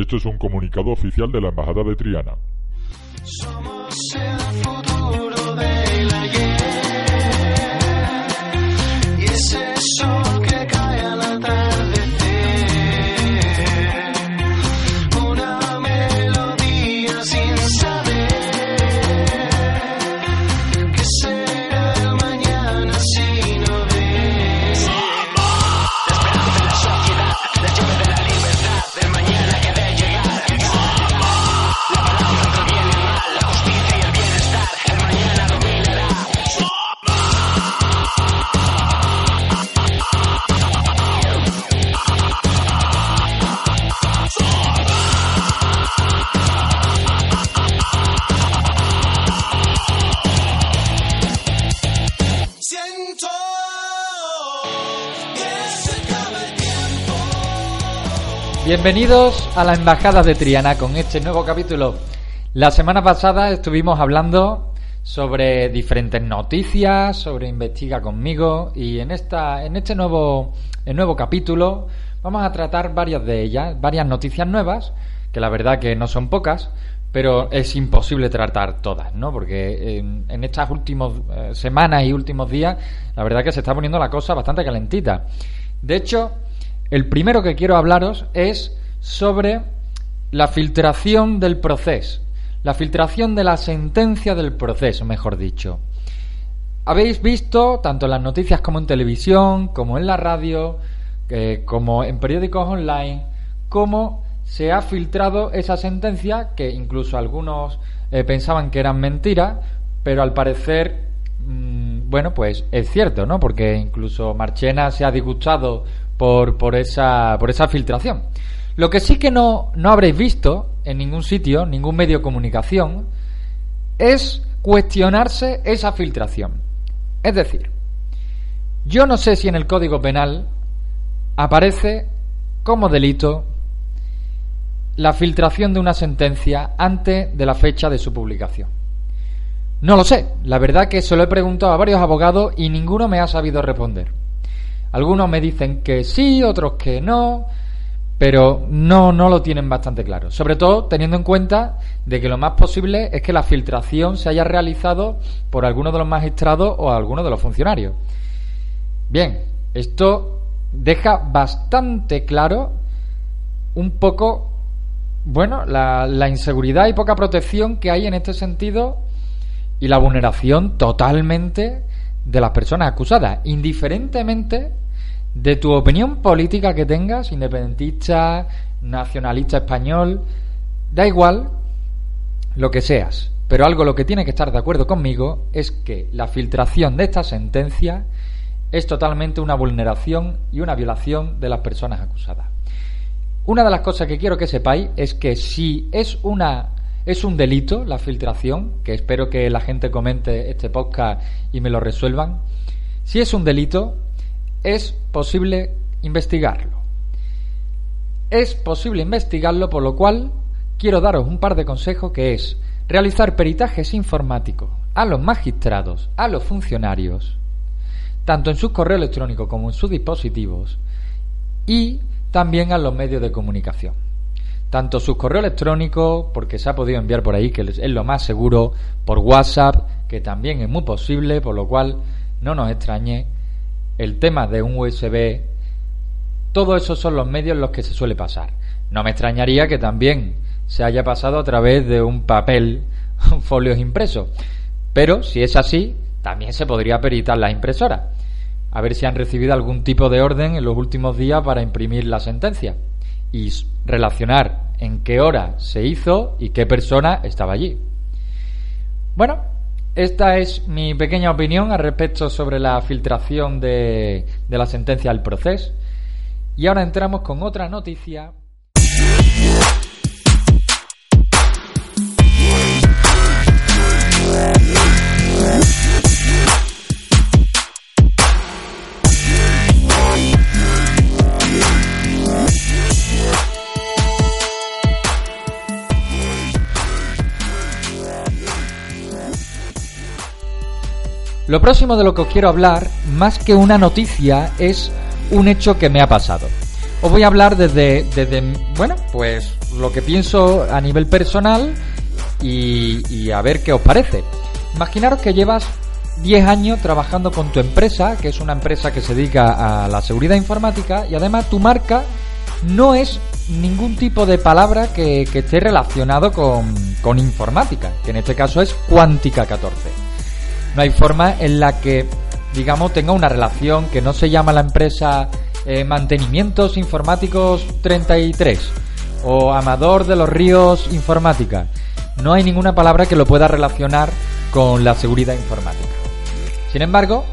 Esto es un comunicado oficial de la Embajada de Triana. Bienvenidos a la Embajada de Triana con este nuevo capítulo. La semana pasada estuvimos hablando sobre diferentes noticias, sobre Investiga conmigo y en esta en este nuevo el nuevo capítulo vamos a tratar varias de ellas, varias noticias nuevas, que la verdad que no son pocas, pero es imposible tratar todas, ¿no? Porque en, estas últimas eh, semanas y últimos días, la verdad que se está poniendo la cosa bastante calentita. De hecho, el primero que quiero hablaros es sobre la filtración del proceso, la filtración de la sentencia del proceso, mejor dicho. Habéis visto, tanto en las noticias como en televisión, como en la radio, eh, como en periódicos online, cómo se ha filtrado esa sentencia, que incluso algunos eh, pensaban que eran mentiras, pero al parecer, mm, bueno, pues es cierto, ¿no? Porque incluso Marchena se ha disgustado por, esa, por esa filtración. Lo que sí que no, no habréis visto en ningún sitio, ningún medio de comunicación, es cuestionarse esa filtración. Es decir, yo no sé si en el Código Penal aparece como delito la filtración de una sentencia antes de la fecha de su publicación. No lo sé, la verdad que se lo he preguntado a varios abogados y ninguno me ha sabido responder. Algunos me dicen que sí, otros que no, pero no, no lo tienen bastante claro. Sobre todo teniendo en cuenta de que lo más posible es que la filtración se haya realizado por alguno de los magistrados o alguno de los funcionarios. Bien, esto deja bastante claro un poco, bueno, la, la inseguridad y poca protección que hay en este sentido y la vulneración totalmente de las personas acusadas, indiferentemente de tu opinión política que tengas, independentista, nacionalista español, da igual lo que seas, pero algo lo que tiene que estar de acuerdo conmigo es que la filtración de esta sentencia es totalmente una vulneración y una violación de las personas acusadas. Una de las cosas que quiero que sepáis es que si es una es un delito la filtración, que espero que la gente comente este podcast y me lo resuelvan. Si es un delito, es posible investigarlo. Es posible investigarlo, por lo cual quiero daros un par de consejos que es realizar peritajes informáticos a los magistrados, a los funcionarios, tanto en sus correos electrónicos como en sus dispositivos, y también a los medios de comunicación. Tanto sus correos electrónicos, porque se ha podido enviar por ahí, que es lo más seguro, por WhatsApp, que también es muy posible, por lo cual no nos extrañe el tema de un USB, todos esos son los medios en los que se suele pasar. No me extrañaría que también se haya pasado a través de un papel, folios impresos. Pero si es así, también se podría peritar las impresoras. A ver si han recibido algún tipo de orden en los últimos días para imprimir la sentencia. Y relacionar en qué hora se hizo y qué persona estaba allí. Bueno, esta es mi pequeña opinión al respecto sobre la filtración de, la sentencia del proceso. Y ahora entramos con otra noticia. Lo próximo de lo que os quiero hablar, más que una noticia, es un hecho que me ha pasado. Os voy a hablar desde, desde bueno, pues lo que pienso a nivel personal y, a ver qué os parece. Imaginaros que llevas 10 años trabajando con tu empresa, que es una empresa que se dedica a la seguridad informática, y además tu marca no es ningún tipo de palabra que, esté relacionado con, con informática, que en este caso es Cuántica 14. No hay forma en la que, digamos, tenga una relación que no se llama la empresa eh, Mantenimientos Informáticos 33 o Amador de los Ríos Informática. No hay ninguna palabra que lo pueda relacionar con la seguridad informática. Sin embargo,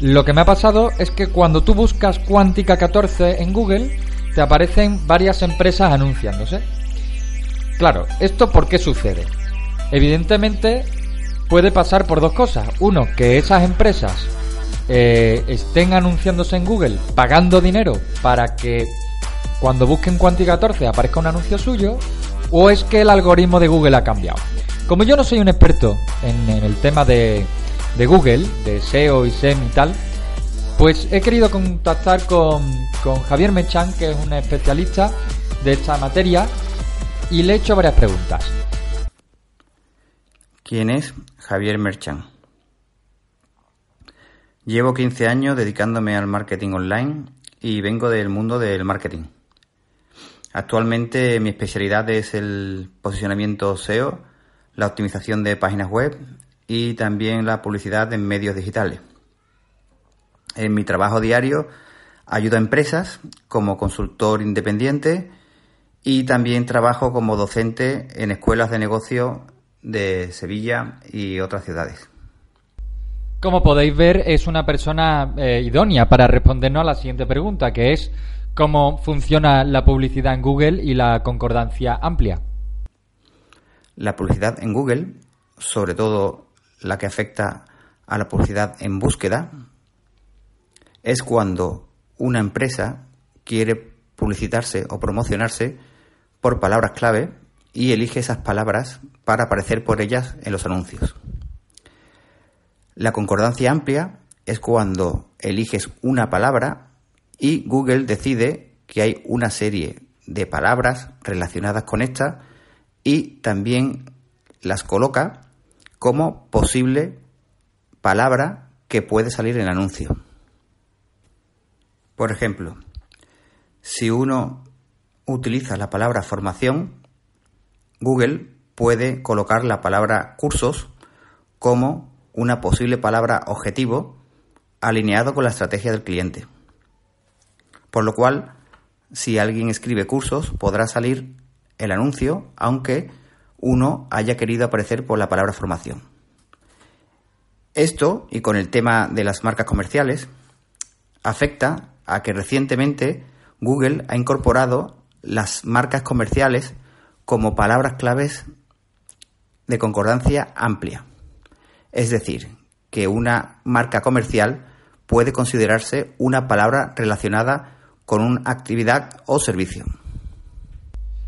lo que me ha pasado es que cuando tú buscas Cuántica 14 en Google, te aparecen varias empresas anunciándose. Claro, ¿esto por qué sucede? Evidentemente puede pasar por dos cosas. Uno, que esas empresas eh, estén anunciándose en Google pagando dinero para que cuando busquen Quanti 14 aparezca un anuncio suyo. O es que el algoritmo de Google ha cambiado. Como yo no soy un experto en, el tema de, de Google, de SEO y SEM y tal, pues he querido contactar con, con Javier Mechan, que es un especialista de esta materia, y le he hecho varias preguntas. ¿Quién es Javier Merchan? Llevo 15 años dedicándome al marketing online y vengo del mundo del marketing. Actualmente mi especialidad es el posicionamiento SEO, la optimización de páginas web y también la publicidad en medios digitales. En mi trabajo diario ayudo a empresas como consultor independiente y también trabajo como docente en escuelas de negocio de Sevilla y otras ciudades. Como podéis ver, es una persona eh, idónea para respondernos a la siguiente pregunta, que es cómo funciona la publicidad en Google y la concordancia amplia. La publicidad en Google, sobre todo la que afecta a la publicidad en búsqueda, es cuando una empresa quiere publicitarse o promocionarse por palabras clave y elige esas palabras para aparecer por ellas en los anuncios. La concordancia amplia es cuando eliges una palabra y Google decide que hay una serie de palabras relacionadas con esta y también las coloca como posible palabra que puede salir en el anuncio. Por ejemplo, si uno utiliza la palabra formación, Google puede colocar la palabra cursos como una posible palabra objetivo alineado con la estrategia del cliente. Por lo cual, si alguien escribe cursos, podrá salir el anuncio, aunque uno haya querido aparecer por la palabra formación. Esto, y con el tema de las marcas comerciales, afecta a que recientemente Google ha incorporado las marcas comerciales como palabras claves de concordancia amplia. Es decir, que una marca comercial puede considerarse una palabra relacionada con una actividad o servicio.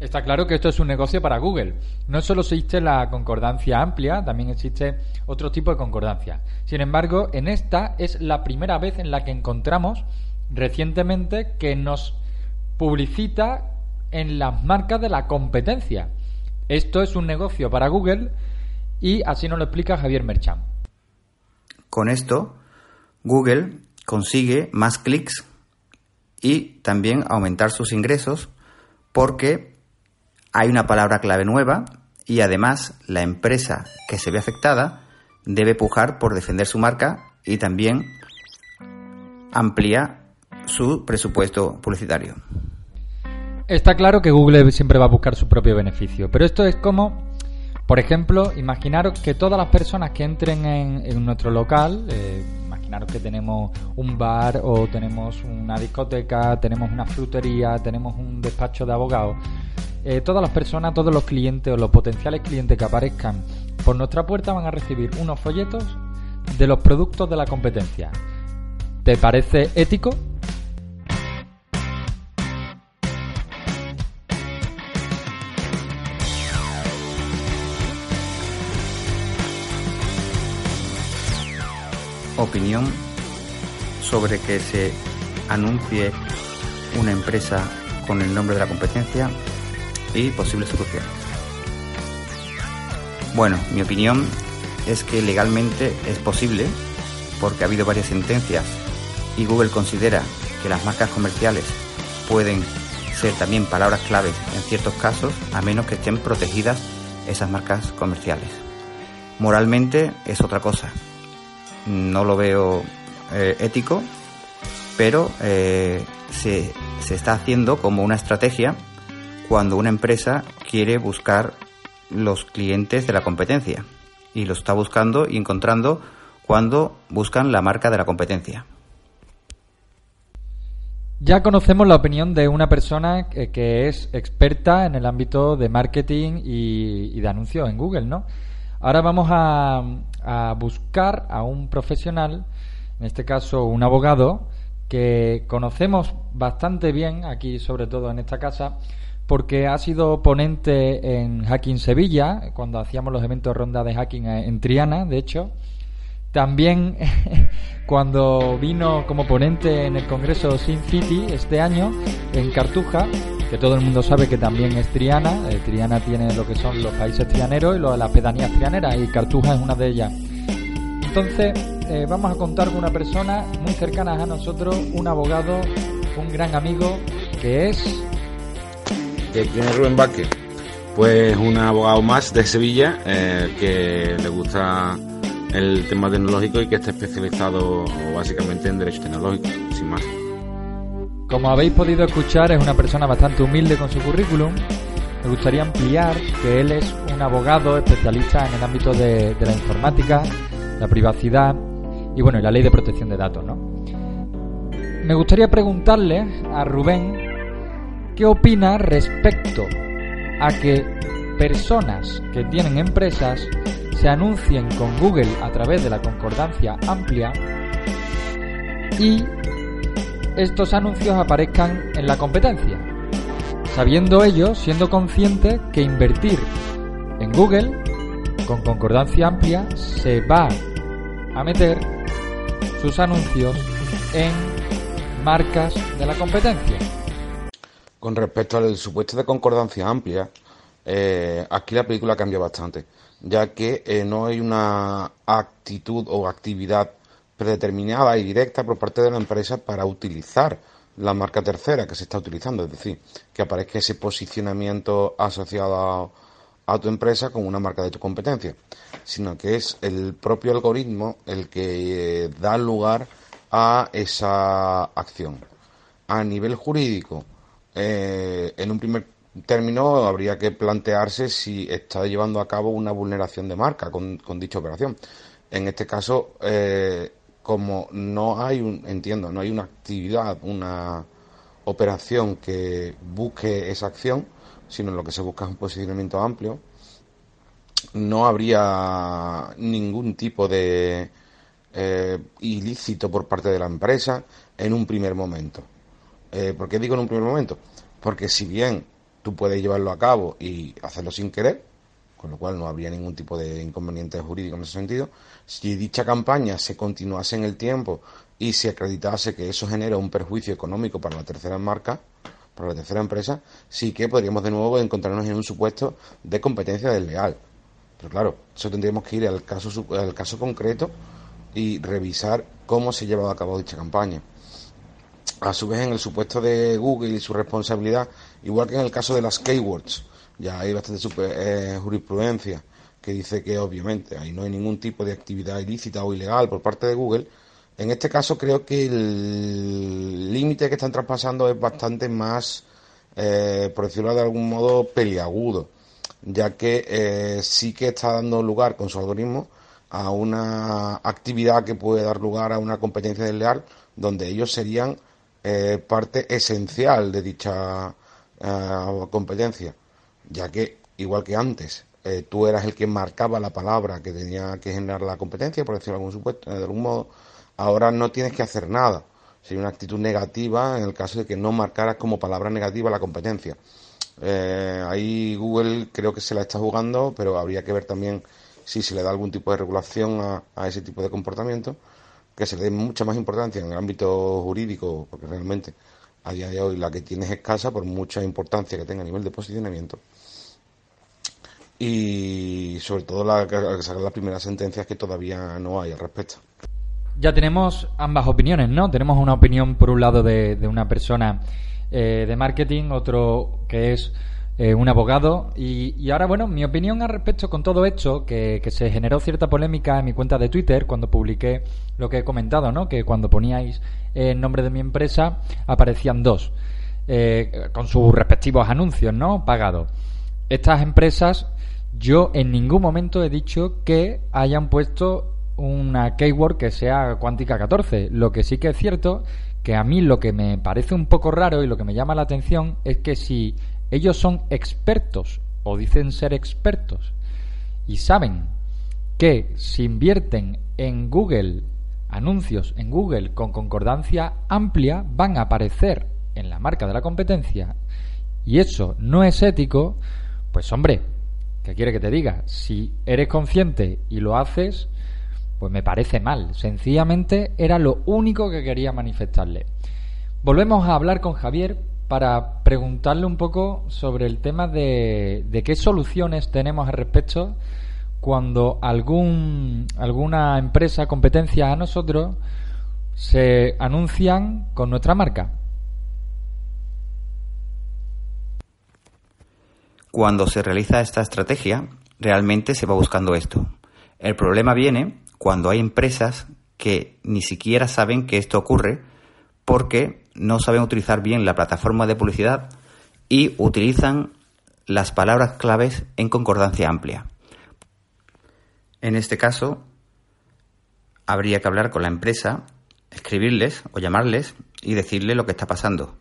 Está claro que esto es un negocio para Google. No solo existe la concordancia amplia, también existe otro tipo de concordancia. Sin embargo, en esta es la primera vez en la que encontramos recientemente que nos publicita en las marcas de la competencia. Esto es un negocio para Google y así nos lo explica Javier Merchan. Con esto, Google consigue más clics y también aumentar sus ingresos porque hay una palabra clave nueva y además la empresa que se ve afectada debe pujar por defender su marca y también amplía su presupuesto publicitario. Está claro que Google siempre va a buscar su propio beneficio, pero esto es como, por ejemplo, imaginaros que todas las personas que entren en, nuestro local, eh, imaginaros que tenemos un bar o tenemos una discoteca, tenemos una frutería, tenemos un despacho de abogados, eh, todas las personas, todos los clientes o los potenciales clientes que aparezcan por nuestra puerta van a recibir unos folletos de los productos de la competencia. ¿Te parece ético? Opinión sobre que se anuncie una empresa con el nombre de la competencia. y posibles soluciones. Bueno, mi opinión es que legalmente es posible porque ha habido varias sentencias y Google considera que las marcas comerciales pueden ser también palabras claves en ciertos casos a menos que estén protegidas esas marcas comerciales. Moralmente es otra cosa. No lo veo eh, ético, pero eh, se, se está haciendo como una estrategia cuando una empresa quiere buscar los clientes de la competencia y lo está buscando y encontrando cuando buscan la marca de la competencia. Ya conocemos la opinión de una persona que, es experta en el ámbito de marketing y, y de anuncios en Google, ¿no? Ahora vamos a, a buscar a un profesional, en este caso un abogado, que conocemos bastante bien aquí, sobre todo en esta casa, porque ha sido ponente en Hacking Sevilla, cuando hacíamos los eventos ronda de hacking en Triana, de hecho. También cuando vino como ponente en el Congreso Sin City este año en Cartuja, que todo el mundo sabe que también es Triana. Eh, Triana tiene lo que son los países trianeros y lo- las pedanías trianeras y Cartuja es una de ellas. Entonces, eh, vamos a contar con una persona muy cercana a nosotros, un abogado, un gran amigo, que es ¿Que ¿Quién es Rubén Vázquez? Pues un abogado más de Sevilla eh, que le gusta el tema tecnológico y que está especializado básicamente en derecho tecnológico, sin más. Como habéis podido escuchar, es una persona bastante humilde con su currículum. Me gustaría ampliar que él es un abogado especialista en el ámbito de, la informática, la privacidad y bueno, la ley de protección de datos, ¿no? Me gustaría preguntarle a Rubén qué opina respecto a que personas que tienen empresas se anuncien con Google a través de la concordancia amplia y estos anuncios aparezcan en la competencia, sabiendo ellos, siendo conscientes que invertir en Google con concordancia amplia se va a meter sus anuncios en marcas de la competencia. Con respecto al supuesto de concordancia amplia, eh, aquí la película cambia bastante, ya que eh, no hay una actitud o actividad predeterminada y directa por parte de la empresa para utilizar la marca tercera que se está utilizando, es decir, que aparezca ese posicionamiento asociado a, tu empresa con una marca de tu competencia, sino que es el propio algoritmo el que eh, da lugar a esa acción. A nivel jurídico, en un primer término habría que plantearse si está llevando a cabo una vulneración de marca con, con dicha operación. En este caso, eh, como no hay un, entiendo, no hay una actividad, una operación que busque esa acción, sino lo que se busca es un posicionamiento amplio, no habría ningún tipo de eh, ilícito por parte de la empresa en un primer momento. Eh, ¿Por qué digo en un primer momento? Porque si bien tú puedes llevarlo a cabo y hacerlo sin querer, con lo cual no habría ningún tipo de inconveniente jurídico en ese sentido, si dicha campaña se continuase en el tiempo y se acreditase que eso genera un perjuicio económico para la tercera marca, para la tercera empresa, sí que podríamos de nuevo encontrarnos en un supuesto de competencia desleal. Pero claro, eso tendríamos que ir al caso, al caso concreto y revisar cómo se ha llevado a cabo dicha campaña. A su vez, en el supuesto de Google y su responsabilidad, igual que en el caso de las keywords, ya hay bastante eh, jurisprudencia que dice que obviamente ahí no hay ningún tipo de actividad ilícita o ilegal por parte de Google. En este caso creo que el límite que están traspasando es bastante más, eh, por decirlo de algún modo, peliagudo, ya que eh, sí que está dando lugar con su algoritmo a una actividad que puede dar lugar a una competencia desleal donde ellos serían eh, parte esencial de dicha eh, competencia, ya que igual que antes eh, tú eras el que marcaba la palabra que tenía que generar la competencia, por decirlo de algún, supuesto, de algún modo, ahora no tienes que hacer nada. Sería una actitud negativa en el caso de que no marcaras como palabra negativa la competencia. Eh, ahí Google creo que se la está jugando, pero habría que ver también si se le da algún tipo de regulación a, a ese tipo de comportamiento, que se le dé mucha más importancia en el ámbito jurídico, porque realmente a día de hoy la que tiene es escasa por mucha importancia que tenga a nivel de posicionamiento. Y sobre todo la que salgan las primeras sentencias que todavía no hay al respecto. Ya tenemos ambas opiniones, ¿no? Tenemos una opinión por un lado de, de una persona eh, de marketing, otro que es eh, un abogado. Y, y ahora, bueno, mi opinión al respecto con todo esto, que, que se generó cierta polémica en mi cuenta de Twitter cuando publiqué lo que he comentado, ¿no? Que cuando poníais el nombre de mi empresa aparecían dos, eh, con sus respectivos anuncios, ¿no? Pagados. Estas empresas, yo en ningún momento he dicho que hayan puesto una keyword que sea cuántica 14. Lo que sí que es cierto que a mí lo que me parece un poco raro y lo que me llama la atención es que si ellos son expertos o dicen ser expertos y saben que si invierten en Google anuncios en Google con concordancia amplia van a aparecer en la marca de la competencia y eso no es ético, pues hombre, ¿qué quiere que te diga? Si eres consciente y lo haces, pues me parece mal. Sencillamente era lo único que quería manifestarle. Volvemos a hablar con Javier para preguntarle un poco sobre el tema de, qué soluciones tenemos al respecto cuando algún, alguna empresa, competencia a nosotros, se anuncian con nuestra marca. Cuando se realiza esta estrategia, realmente se va buscando esto. El problema viene cuando hay empresas que ni siquiera saben que esto ocurre porque no saben utilizar bien la plataforma de publicidad y utilizan las palabras claves en concordancia amplia. En este caso, habría que hablar con la empresa, escribirles o llamarles y decirle lo que está pasando,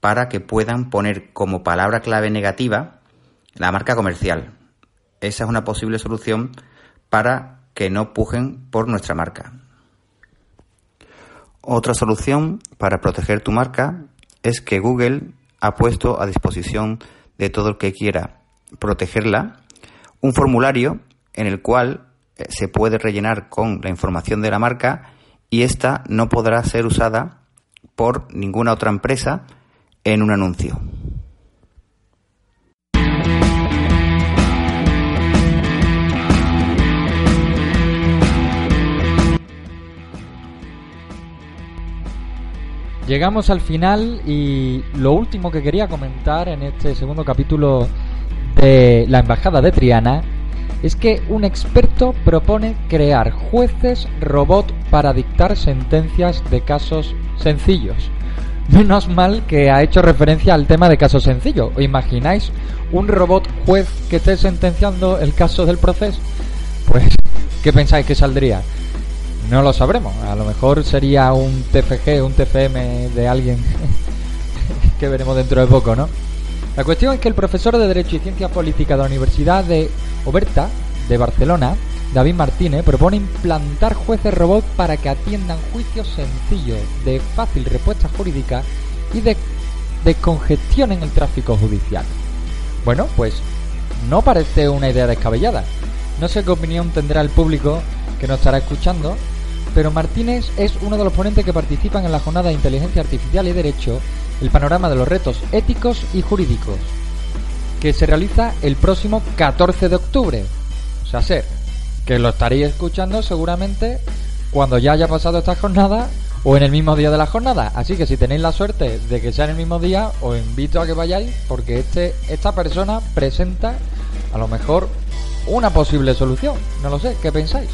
para que puedan poner como palabra clave negativa la marca comercial. Esa es una posible solución para que no pujen por nuestra marca. Otra solución para proteger tu marca es que Google ha puesto a disposición de todo el que quiera protegerla un formulario en el cual eh, se puede rellenar con la información de la marca y esta no podrá ser usada por ninguna otra empresa en un anuncio. Llegamos al final y lo último que quería comentar en este segundo capítulo de la Embajada de Triana es que un experto propone crear jueces robot para dictar sentencias de casos sencillos. Menos mal que ha hecho referencia al tema de casos sencillos. ¿Os imagináis un robot juez que esté sentenciando el caso del proceso? Pues, ¿qué pensáis que saldría? No lo sabremos. A lo mejor sería un TFG, un TFM de alguien que veremos dentro de poco, ¿no? La cuestión es que el profesor de Derecho y Ciencias Políticas de la Universidad de Oberta, de Barcelona, David Martínez, propone implantar jueces robots para que atiendan juicios sencillos, de fácil respuesta jurídica y de descongestionen el tráfico judicial. Bueno, pues no parece una idea descabellada. No sé qué opinión tendrá el público que nos estará escuchando, pero Martínez es uno de los ponentes que participan en la jornada de inteligencia artificial y derecho, el panorama de los retos éticos y jurídicos, que se realiza el próximo 14 de octubre. O sea, ser que lo estaréis escuchando seguramente cuando ya haya pasado esta jornada o en el mismo día de la jornada. Así que si tenéis la suerte de que sea en el mismo día, os invito a que vayáis porque este, esta persona presenta a lo mejor una posible solución. No lo sé, ¿qué pensáis?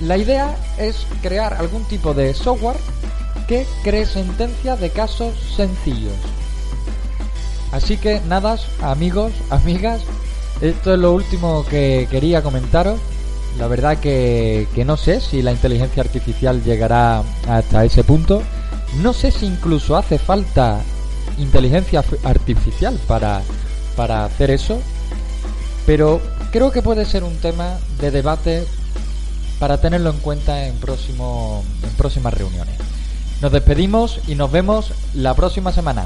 La idea es crear algún tipo de software que cree sentencias de casos sencillos. Así que nada, amigos, amigas, esto es lo último que quería comentaros. La verdad que, que no sé si la inteligencia artificial llegará hasta ese punto. No sé si incluso hace falta inteligencia artificial para, para hacer eso. Pero creo que puede ser un tema de debate para tenerlo en cuenta en, próximo, en próximas reuniones. Nos despedimos y nos vemos la próxima semana.